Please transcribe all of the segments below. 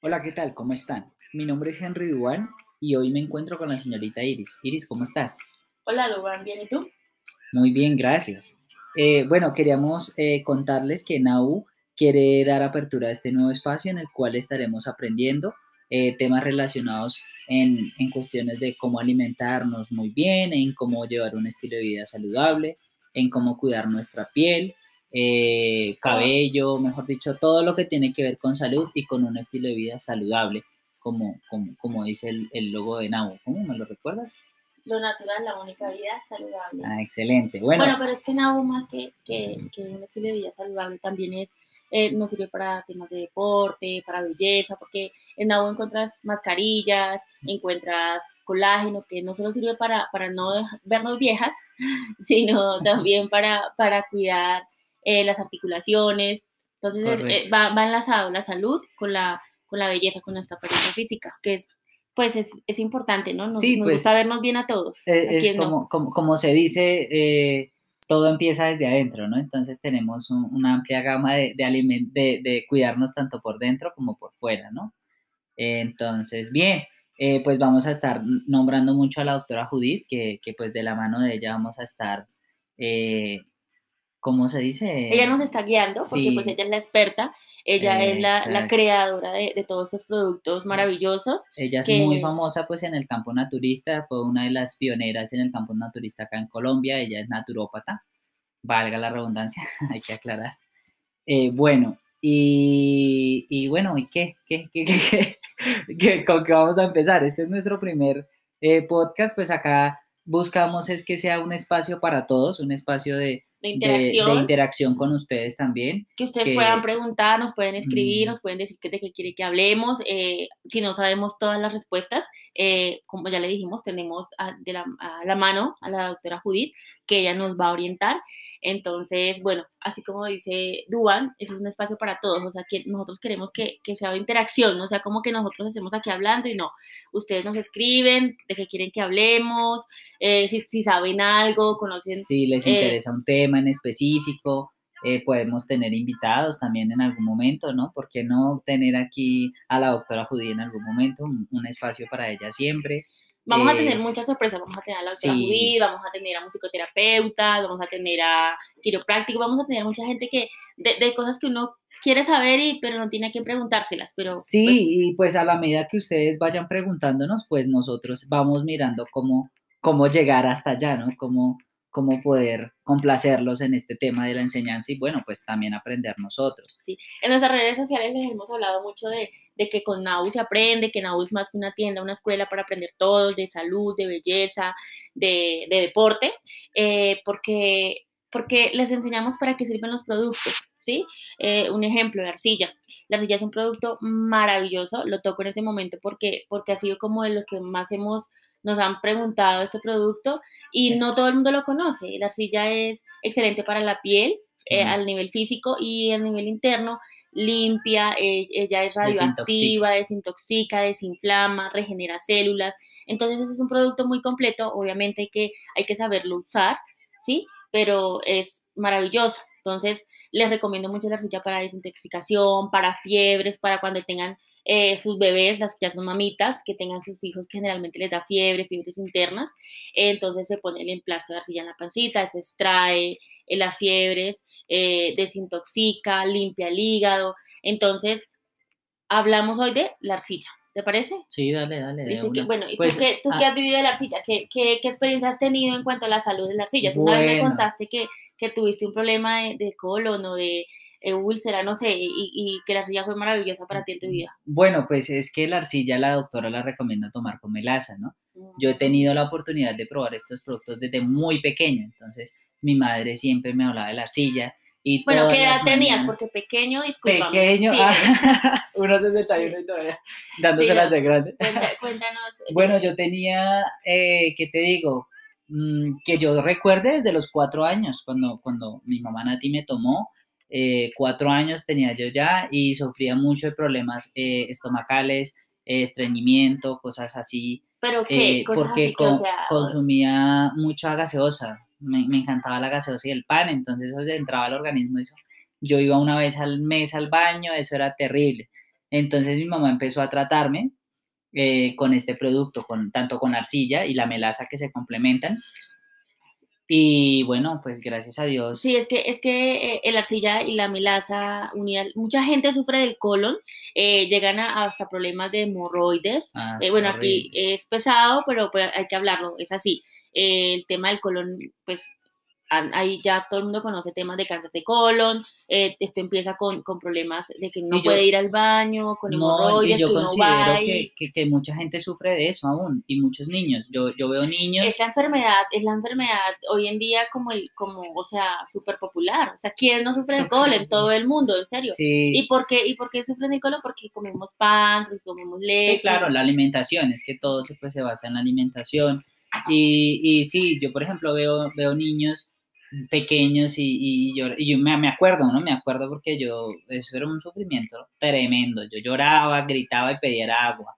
Hola, ¿qué tal? ¿Cómo están? Mi nombre es Henry Duan y hoy me encuentro con la señorita Iris. Iris, ¿cómo estás? Hola, Duan, ¿bien y tú? Muy bien, gracias. Eh, bueno, queríamos eh, contarles que NAU quiere dar apertura a este nuevo espacio en el cual estaremos aprendiendo eh, temas relacionados en, en, cuestiones de cómo alimentarnos muy bien, en cómo llevar un estilo de vida saludable, en cómo cuidar nuestra piel, eh, cabello, mejor dicho, todo lo que tiene que ver con salud y con un estilo de vida saludable, como, como, como dice el, el logo de NAU. ¿Cómo me lo recuerdas? Lo natural, la única vida saludable. Ah, excelente. Bueno, bueno pero es que NAU más que, que, que, un estilo de vida saludable también es, eh, nos sirve para temas de deporte, para belleza, porque en NAU encuentras mascarillas, encuentras colágeno, que no solo sirve para, para no vernos viejas, sino también para, para cuidar eh, las articulaciones. Entonces eh, va, va, enlazado la salud con la, con la belleza, con nuestra apariencia física, que es pues es, es importante, ¿no? Nos, sí, nos pues, gusta vernos bien a todos. Es, es como, no? como, como, se dice, eh, todo empieza desde adentro, ¿no? Entonces tenemos un, una amplia gama de, de, aliment de, de, cuidarnos tanto por dentro como por fuera, ¿no? entonces, bien, eh, pues vamos a estar nombrando mucho a la doctora Judith, que, que pues de la mano de ella vamos a estar eh, ¿cómo se dice? Ella nos está guiando porque sí. pues ella es la experta, ella eh, es la, la creadora de, de, todos estos productos maravillosos. Ella es que... muy famosa pues en el campo naturista, fue una de las pioneras en el campo naturista acá en Colombia, ella es naturópata, valga la redundancia, hay que aclarar. Eh, bueno, y, y, bueno, ¿y qué? ¿Qué, qué, qué, qué, ¿Con qué vamos a empezar? Este es nuestro primer eh, podcast, pues acá buscamos es que sea un espacio para todos, un espacio de, de interacción. De, de, interacción con ustedes también. Que ustedes que, puedan preguntar, nos pueden escribir, mmm. nos pueden decir que, de qué quiere que hablemos. Eh, si no sabemos todas las respuestas, eh, como ya le dijimos, tenemos a, de la, a la mano a la doctora Judith, que ella nos va a orientar. Entonces, bueno, así como dice Duan, ese es un espacio para todos, o sea, que nosotros queremos que, que sea de interacción, no sea como que nosotros estemos aquí hablando y no, ustedes nos escriben de qué quieren que hablemos, eh, si, si, saben algo, conocen... Si les eh, interesa un tema en específico, eh, podemos tener invitados también en algún momento, ¿no? ¿Por qué no tener aquí a la doctora Judy en algún momento, un, un espacio para ella siempre? Vamos eh, a tener muchas sorpresas, vamos a tener a la doctora sí. Judith, vamos a tener a musicoterapeuta, vamos a tener a quiropráctico, vamos a tener mucha gente que, de, de cosas que uno quiere saber, y, pero no tiene que preguntárselas. Pero, sí, pues, y pues a la medida que ustedes vayan preguntándonos, pues nosotros vamos mirando cómo, cómo llegar hasta allá, ¿no? Cómo, cómo poder complacerlos en este tema de la enseñanza y bueno, pues también aprender nosotros. Sí, en nuestras redes sociales les hemos hablado mucho de, de que con NAU se aprende, que NAU es más que una tienda, una escuela para aprender todo, de salud, de belleza, de, de deporte, eh, porque, porque les enseñamos para qué sirven los productos, ¿sí? Eh, un ejemplo, la arcilla. La arcilla es un producto maravilloso, lo toco en este momento porque, porque ha sido como de lo que más hemos nos han preguntado este producto y no todo el mundo lo conoce. La arcilla es excelente para la piel eh, mm. al nivel físico y al nivel interno limpia, eh, ella es radioactiva, desintoxica. desintoxica, desinflama, regenera células. Entonces ese es un producto muy completo, obviamente hay que, hay que saberlo usar, ¿sí? Pero es maravilloso. Entonces les recomiendo mucho la arcilla para desintoxicación, para fiebres, para cuando tengan eh, sus bebés, las que ya son mamitas, que tengan sus hijos que generalmente les da fiebre, fiebres internas, eh, entonces se pone el emplasto de arcilla en la pancita, eso extrae eh, las fiebres, eh, desintoxica, limpia el hígado, entonces hablamos hoy de la arcilla. ¿Te parece? Sí, dale, dale. Dice que, bueno, ¿y pues, tú, qué, tú ah, qué has vivido de la arcilla? ¿Qué, ¿Qué, qué, experiencia has tenido en cuanto a la salud de la arcilla? Tú bueno. una vez me contaste que, que tuviste un problema de, de colon o de, eh, úlcera, no sé, y, y, que la arcilla fue maravillosa para ti en tu vida. Bueno, pues es que la arcilla la doctora la recomienda tomar con melaza, ¿no? Mm. Yo he tenido la oportunidad de probar estos productos desde muy pequeño, entonces mi madre siempre me hablaba de la arcilla. Y bueno, ¿qué edad tenías? Porque pequeño, disculpa. Pequeño, sí. ah, 1,61 y todavía dándoselas sí, de grande. Cuéntanos. Bueno, yo tenía, eh, ¿qué te digo? Mm, que yo recuerde desde los cuatro años, cuando, cuando mi mamá Nati me tomó, eh, cuatro años tenía yo ya y sufría mucho de problemas eh, estomacales, eh, estreñimiento, cosas así. ¿Pero qué? Porque así con, o sea, consumía mucha gaseosa, me, me, encantaba la gaseosa y el pan, entonces eso entraba al organismo, eso. Yo iba una vez al mes al baño, eso era terrible. Entonces mi mamá empezó a tratarme con este producto, con, tanto con la arcilla y la melaza que se complementan. Y bueno, pues gracias a Dios. Sí, es que, es que eh, el arcilla y la melaza unida, mucha gente sufre del colon, eh, llegan a, hasta problemas de hemorroides. Ah, bueno, horrible. aquí es pesado, pero pues, hay que hablarlo, es así. el tema del colon, pues ahí ya todo el mundo conoce temas de cáncer de colon, eh, esto empieza con, con, problemas de que uno Y yo- puede ir al baño, con No, hemorroides, y yo que considero y- que, que, que mucha gente sufre de eso aún, y muchos niños. Yo, yo veo niños, es la enfermedad, es la enfermedad hoy en día como el, como, o sea, súper popular. O sea, ¿quién no sufre de colon todo el mundo? En serio. sí, ¿Y por qué, y por qué sufren de colon? Porque comemos pan, porque comemos leche. Sí, claro, la alimentación, es que todo se, pues, se basa en la alimentación. Y, y sí, yo por ejemplo veo, veo niños pequeños y, y, yo, y yo me, me acuerdo, ¿no? Me acuerdo porque yo, eso era un sufrimiento tremendo. Yo lloraba, gritaba y pedía agua.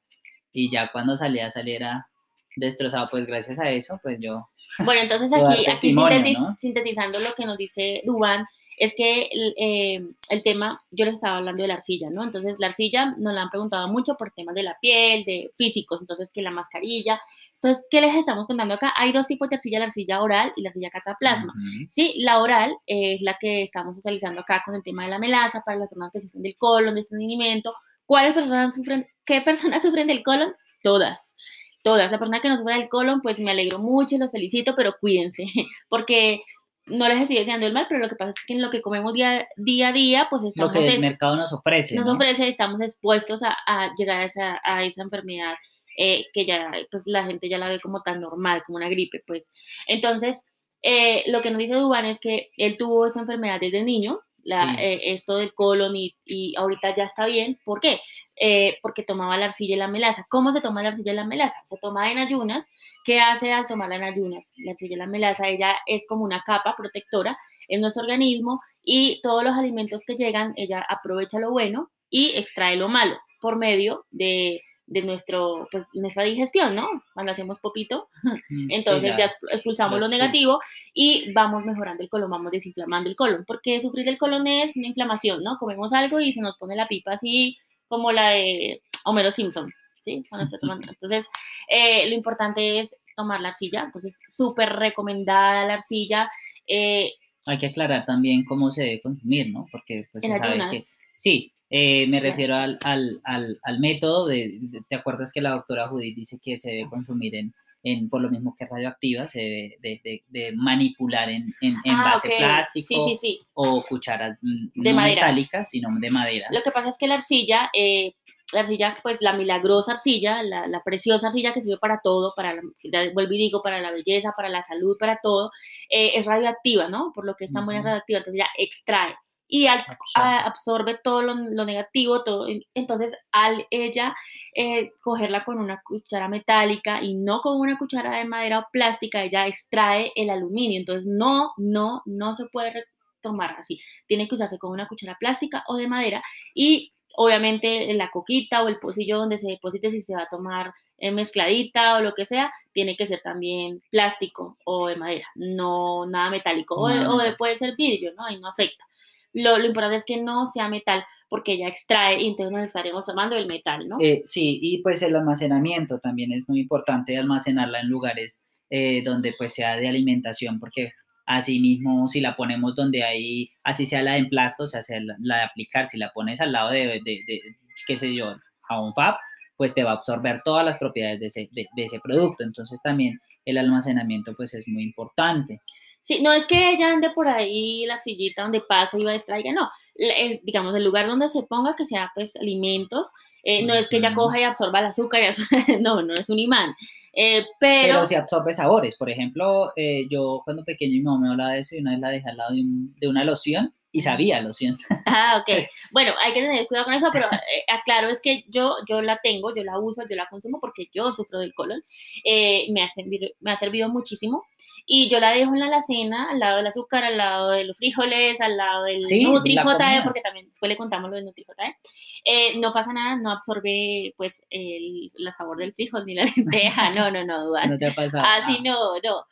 Y ya cuando salía, saliera destrozado, pues gracias a eso, pues yo... Bueno, entonces aquí, aquí sintetiz- ¿no? sintetizando lo que nos dice Dubán, es que el, eh, el tema, yo les estaba hablando de la arcilla, ¿no? Entonces la arcilla nos la han preguntado mucho por temas de la piel, de físicos, entonces que la mascarilla. Entonces, ¿qué les estamos contando acá? Hay dos tipos de arcilla, la arcilla oral y la arcilla cataplasma. Ujú. Sí, la oral es la que estamos socializando acá con el tema de la melaza para las personas que sufren del colon, de estreñimiento. ¿Cuáles personas sufren? ¿Qué personas sufren del colon? Todas. Todas. La persona que no sufre del colon, pues me alegro mucho, los felicito, pero cuídense, porque no les estoy deseando el mal, pero lo que pasa es que en lo que comemos día, día a día, pues Lo estamos que el es- mercado nos ofrece, nos ¿no? ofrece, estamos expuestos a, a llegar a esa, a esa enfermedad eh, que ya pues la gente ya la ve como tan normal, como una gripe, pues. Entonces, eh, lo que nos dice Dubán es que él tuvo esa enfermedad desde niño, la, Sí. eh, esto del colon y, y ahorita ya está bien. ¿Por qué? Eh, porque tomaba la arcilla y la melaza. ¿Cómo se toma la arcilla y la melaza? Se toma en ayunas. ¿Qué hace al tomarla en ayunas? La arcilla y la melaza, ella es como una capa protectora en nuestro organismo y todos los alimentos que llegan, ella aprovecha lo bueno y extrae lo malo por medio de, de nuestro, pues, nuestra digestión, ¿no? Cuando hacemos popito, Mm, sí, entonces la- ya exp- expulsamos lo lo negativo y vamos mejorando el colon, vamos desinflamando el colon, porque sufrir el colon es una inflamación, ¿no? Comemos algo y se nos pone la pipa así como la de Homero Simpson, ¿sí? Cuando tomando. Entonces, eh, lo importante es tomar la arcilla, entonces súper recomendada la arcilla. eh, Hay que aclarar también cómo se debe consumir, ¿no? Porque pues se sabe que... Sí, eh, me refiero al, al, al, al método de, de- ¿te acuerdas que la doctora Judith dice que se debe consumir en, en por lo mismo que radioactiva, se debe de, de- manipular en, en envase Ah, ok. plástico Sí, sí, sí. o cucharas mm, De no madera. metálicas, sino de madera? Lo que pasa es que la arcilla, eh, la arcilla, pues la milagrosa arcilla, la, la preciosa arcilla que sirve para todo, para, la- vuelvo y digo, para la belleza, para la salud, para todo, eh, es radioactiva, ¿no? Por lo que está muy Ujú. radioactiva, entonces ya extrae y al- Absorbe. a- absorbe todo lo, lo negativo, todo. Entonces, al ella eh, cogerla con una cuchara metálica y no con una cuchara de madera o plástica, ella extrae el aluminio. Entonces, no, no, no se puede tomar así. Tiene que usarse con una cuchara plástica o de madera y obviamente la coquita o el pocillo donde se deposite si se va a tomar eh, mezcladita o lo que sea, tiene que ser también plástico o de madera, no nada metálico. O, de- o de- puede ser vidrio, ¿no? Ahí no afecta. Lo, lo importante es que no sea metal porque ella extrae y entonces nos estaremos tomando el metal, ¿no? Eh, sí, y pues el almacenamiento también es muy importante almacenarla en lugares eh, donde pues sea de alimentación, porque así mismo si la ponemos donde hay, así sea la de emplasto, o sea, la, de aplicar, si la pones al lado de, de, de, qué sé yo, jabón fab, pues te va a absorber todas las propiedades de ese, de ese producto. Entonces también el almacenamiento pues es muy importante. Sí, no es que ella ande por ahí la sillita donde pasa y va a distraiga, no. El- digamos, el lugar donde se ponga que sea pues alimentos, eh, no es que ella coja y absorba el azúcar, no, no es un imán. Eh, pero, Pero si absorbe sabores, por ejemplo, eh, yo cuando pequeño mi mamá me hablaba de eso y una vez la dejé al lado de, un- de una loción y sabía a loción. ah, ok. Bueno, hay que tener cuidado con eso, pero eh, aclaro, es que yo, yo la tengo, yo la uso, yo la consumo porque yo sufro del colon. Eh, me, ha servido, me ha servido muchísimo. Y yo la dejo en la alacena, al lado del azúcar, al lado de los frijoles, al lado del Sí, Nutri la comida. porque también después le contamos lo del Nutri JE. Eh, no pasa nada, no absorbe pues el, la sabor del frijol ni la lenteja, no, no, no, dudas. ¿No te ha pasado? Así Ah, no, no.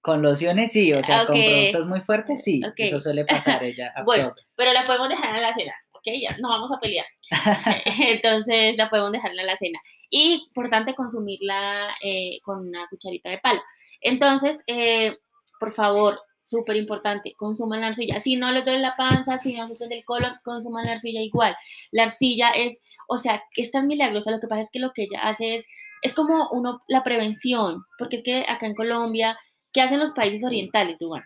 Con lociones sí, o sea, con productos muy fuertes sí, eso suele pasar, ella Bueno, pero la podemos dejar en la alacena. ¿ok? Ya no vamos a pelear. Entonces la podemos dejar en la alacena. Y importante consumirla eh, con una cucharita de palo. Entonces, eh, por favor, súper importante, consuman la arcilla. Si no les duele la panza, si no sufren del colon, consuman la arcilla igual. La arcilla es, o sea, es tan milagrosa, lo que pasa es que lo que ella hace es, es como uno, la prevención, porque es que acá en Colombia, ¿qué hacen los países orientales, Dubán?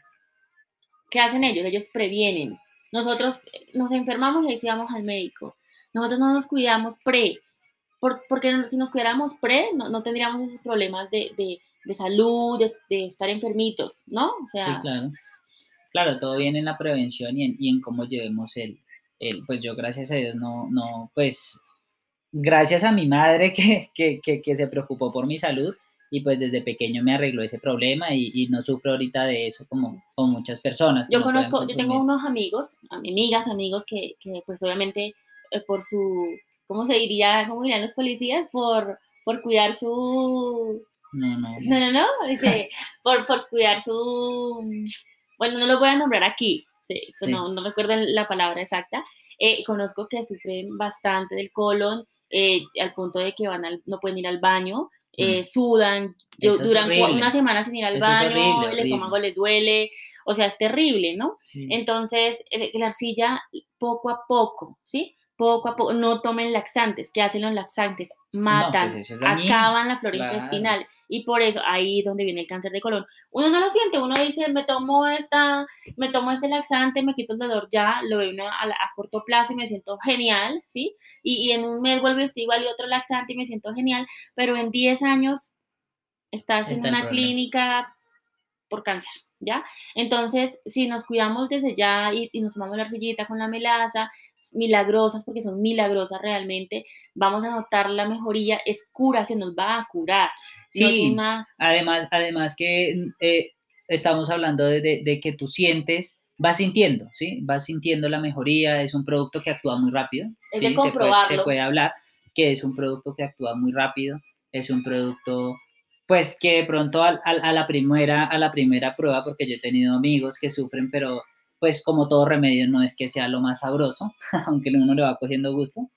¿Qué hacen ellos? Ellos previenen. Nosotros eh, nos enfermamos y ahí al médico. Nosotros no nos cuidamos pre, porque si nos cuidáramos pre, no, tendríamos esos problemas de de salud, de, estar enfermitos, ¿no? O sea... Sí, claro. Claro, todo viene en la prevención y en, y en cómo llevemos el, el, pues yo gracias a Dios no, no, pues gracias a mi madre que, que, que, se preocupó por mi salud y pues desde pequeño me arregló ese problema y, y no sufro ahorita de eso como, como muchas personas. Yo conozco, yo tengo unos amigos, amigas, amigos que, que pues obviamente eh, por su, ¿cómo se diría? ¿Cómo dirían los policías? Por, por cuidar su, no, no. No, no, no. Dice, por, por cuidar su. Bueno, no lo voy a nombrar aquí. Sí, No, no, recuerdo la palabra exacta. Eh, conozco que sufren bastante del colon, eh, al punto de que van al, no pueden ir al baño, eh, mm. sudan, duran una semana sin ir al baño, el estómago les duele, o sea, es terrible, ¿no? Entonces, la arcilla, poco a poco, ¿sí? poco a poco, no tomen laxantes. ¿Qué hacen los laxantes? Matan, pues acaban la flora intestinal. Y por eso ahí es donde viene el cáncer de colon. Uno no lo siente, uno dice, me tomo esta, me tomo este laxante, me quito el dolor ya, lo veo a, corto plazo y me siento genial, ¿sí? Y, en un mes vuelvo y estoy igual y otro laxante y me siento genial, pero en 10 años estás en una clínica por cáncer. ¿Ya? Entonces, si nos cuidamos desde ya y, y, nos tomamos la arcillita con la melaza, milagrosas, porque son milagrosas realmente, vamos a notar la mejoría, es cura, se nos va a curar. Sí, además, además que eh, estamos hablando de, que tú sientes, vas sintiendo, ¿sí? Vas sintiendo la mejoría, es un producto que actúa muy rápido. Es ¿sí? de comprobarlo. Se puede, hablar que es un producto que actúa muy rápido, es un producto pues que de pronto a, la primera, a la primera prueba, porque yo he tenido amigos que sufren, pero pues como todo remedio no es que sea lo más sabroso, aunque uno le va cogiendo gusto,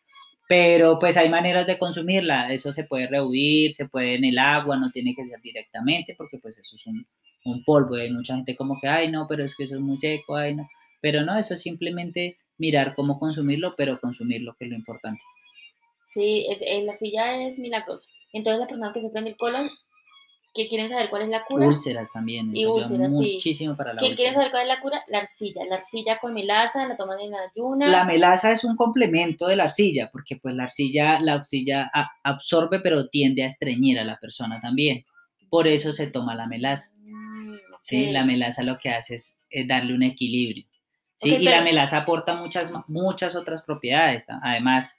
pero pues hay maneras de consumirla, eso se puede rehuir, se puede en el agua, no tiene que ser directamente, porque pues eso es un, un polvo, hay mucha gente como que, ay no, pero es que eso es muy seco, ay no, pero no, eso es simplemente mirar cómo consumirlo, pero consumirlo que es lo importante. Sí, es, la silla es milagrosa. Entonces la persona que sufre el colon que quieren saber cuál es la cura. Úlceras también. Y úlceras, sí. Muchísimo para la ¿Qué quieren saber cuál es la cura? La arcilla. La arcilla con melaza, la toman en ayunas. La melaza es un complemento de la arcilla, porque pues la arcilla, la arcilla absorbe, pero tiende a estreñir a la persona también. Por eso se toma la melaza. Mm, sí, la melaza lo que hace es, darle un equilibrio. Sí, y la melaza aporta muchas, muchas otras propiedades. Además,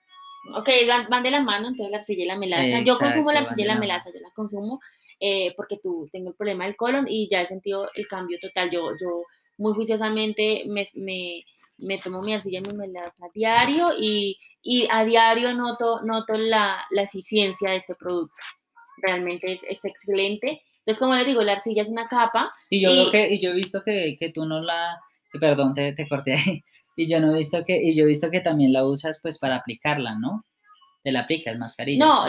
Ok, van, de la mano entonces la arcilla y la melaza. yo consumo la arcilla y la, melaza, yo la consumo eh, porque tú tengo el problema del colon y ya he sentido el cambio total. Yo, yo muy juiciosamente me, me, me tomo mi arcilla y mi melaza a diario y, y a diario noto, noto la, la, eficiencia de este producto. Realmente es, es, excelente. Entonces, como les digo, la arcilla es una capa. Y yo, que, y yo he visto que, que tú no la, perdón, te, te corté ahí. Y yo no he visto que, y yo he visto que también la usas pues para aplicarla, ¿no? Te la aplicas mascarilla. No,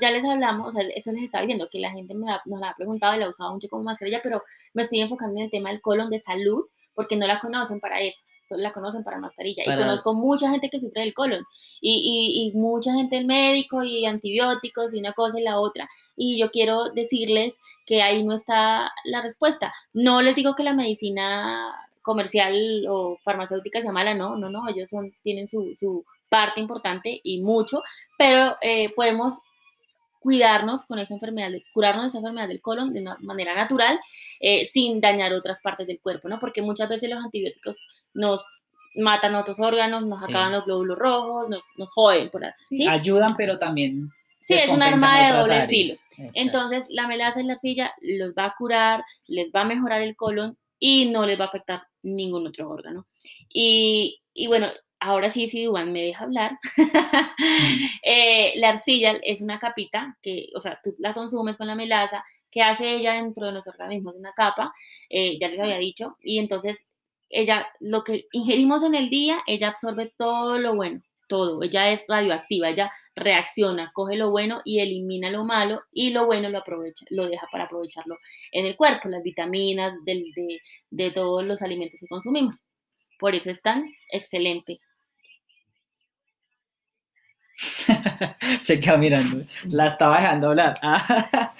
ya les hablamos, eso les estaba diciendo, que la gente me nos la ha preguntado y la ha usado mucho como mascarilla, pero me estoy enfocando en el tema del colon de salud, porque no la conocen para eso, solo la conocen para mascarilla. Y conozco mucha gente que sufre del colon, y, y, mucha gente el médico, y antibióticos, y una cosa y la otra. Y yo quiero decirles que ahí no está la respuesta. No les digo que la medicina comercial o farmacéutica sea mala, no, no, no, ellos son, tienen su, su parte importante y mucho, pero eh, podemos cuidarnos con esta enfermedad, curarnos de esa enfermedad del colon de una manera natural, eh, sin dañar otras partes del cuerpo, ¿no? Porque muchas veces los antibióticos nos matan otros órganos, nos acaban los glóbulos rojos, nos, nos joden, por ¿sí? Ayudan, pero también... Sí, es un arma de doble filo. Entonces, la melaza en la arcilla los va a curar, les va a mejorar el colon y no les va a afectar ningún otro órgano. Y, y bueno, ahora sí, si Duan me deja hablar, eh, la arcilla es una capita que, o sea, tú la consumes con la melaza, que hace ella dentro de los organismos una capa, eh, ya les había dicho, y entonces ella, lo que ingerimos en el día, ella absorbe todo lo bueno, todo. Ella es radioactiva, ella reacciona, coge lo bueno y elimina lo malo y lo bueno lo aprovecha, lo deja para aprovecharlo en el cuerpo, las vitaminas de, de todos los alimentos que consumimos. Por eso es tan excelente. Se queda mirando, la estaba dejando hablar.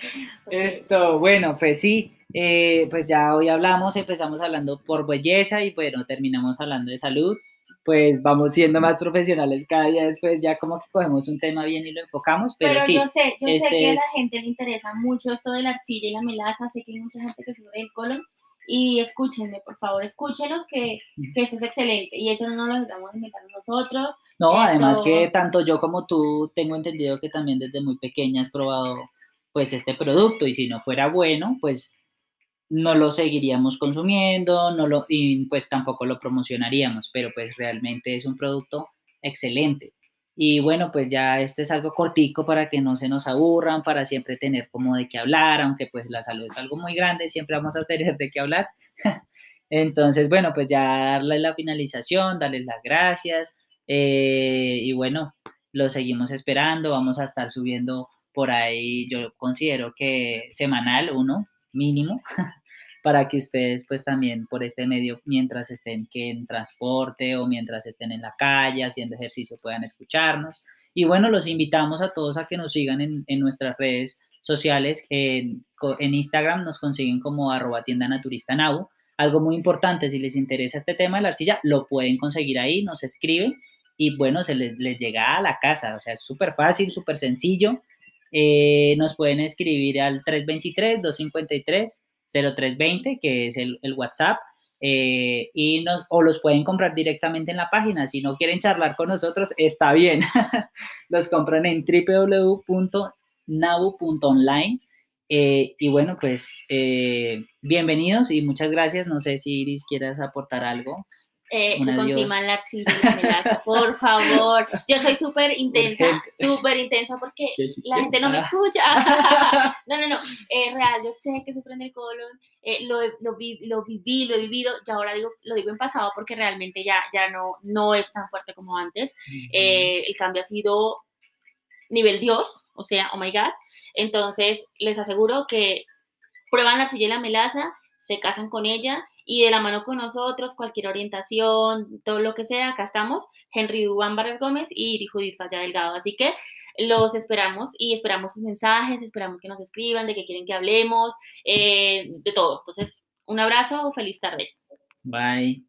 Esto, bueno, pues sí, eh, pues ya hoy hablamos, empezamos hablando por belleza y bueno, terminamos hablando de salud. Pues vamos siendo más profesionales cada día después, ya como que cogemos un tema bien y lo enfocamos, pero, sí. Yo sé, yo sé este que a la gente le interesa mucho esto de la arcilla y la melaza, sé que hay mucha gente que sufre el colon, y escúchenme, por favor, escúchenos que, que, eso es excelente y eso no lo estamos inventando nosotros. No, además que tanto yo como tú tengo entendido que también desde muy pequeña has probado pues este producto y si no fuera bueno, pues no lo seguiríamos consumiendo, no lo y pues tampoco lo promocionaríamos, pero pues realmente es un producto excelente. Y bueno, pues ya esto es algo cortico para que no se nos aburran, para siempre tener como de qué hablar, aunque pues la salud es algo muy grande, siempre vamos a tener de qué hablar. Entonces, bueno, pues ya darle la finalización, darles las gracias eh, y bueno, lo seguimos esperando, vamos a estar subiendo por ahí, yo considero que semanal uno mínimo, para que ustedes pues también por este medio, mientras estén que en transporte o mientras estén en la calle haciendo ejercicio, puedan escucharnos. Y bueno, los invitamos a todos a que nos sigan en, en nuestras redes sociales. En, en, Instagram nos consiguen como arroba tienda naturista now. Algo muy importante, si les interesa este tema de la arcilla, lo pueden conseguir ahí, nos escriben y bueno, se les, les llega a la casa. O sea, es súper fácil, súper sencillo. Eh, nos pueden escribir al 323 253 0320, que es el, WhatsApp, eh, y nos, o los pueden comprar directamente en la página. Si no quieren charlar con nosotros, está bien. los compran en www.nabu.online. Eh, y bueno, pues eh, bienvenidos y muchas gracias. No sé si Iris quieras aportar algo. Eh, consuman la arcilla melaza, por favor. Yo soy súper intensa, súper intensa porque la gente no me escucha. no, no, no, es real, yo sé que sufren del colon, eh, lo, lo, lo, viví, lo he vivido, y ahora digo, lo digo en pasado porque realmente ya, ya no, no es tan fuerte como antes. Eh, el cambio ha sido nivel Dios, o sea, oh my God. Entonces, les aseguro que prueban la arcilla y la melaza, se casan con ella y de la mano con nosotros, cualquier orientación, todo lo que sea, acá estamos, Henry Dubán Barres Gómez y Judith Falla Delgado. Así que los esperamos y esperamos sus mensajes, esperamos que nos escriban, de qué quieren que hablemos, eh, de todo. Entonces, un abrazo, feliz tarde. Bye.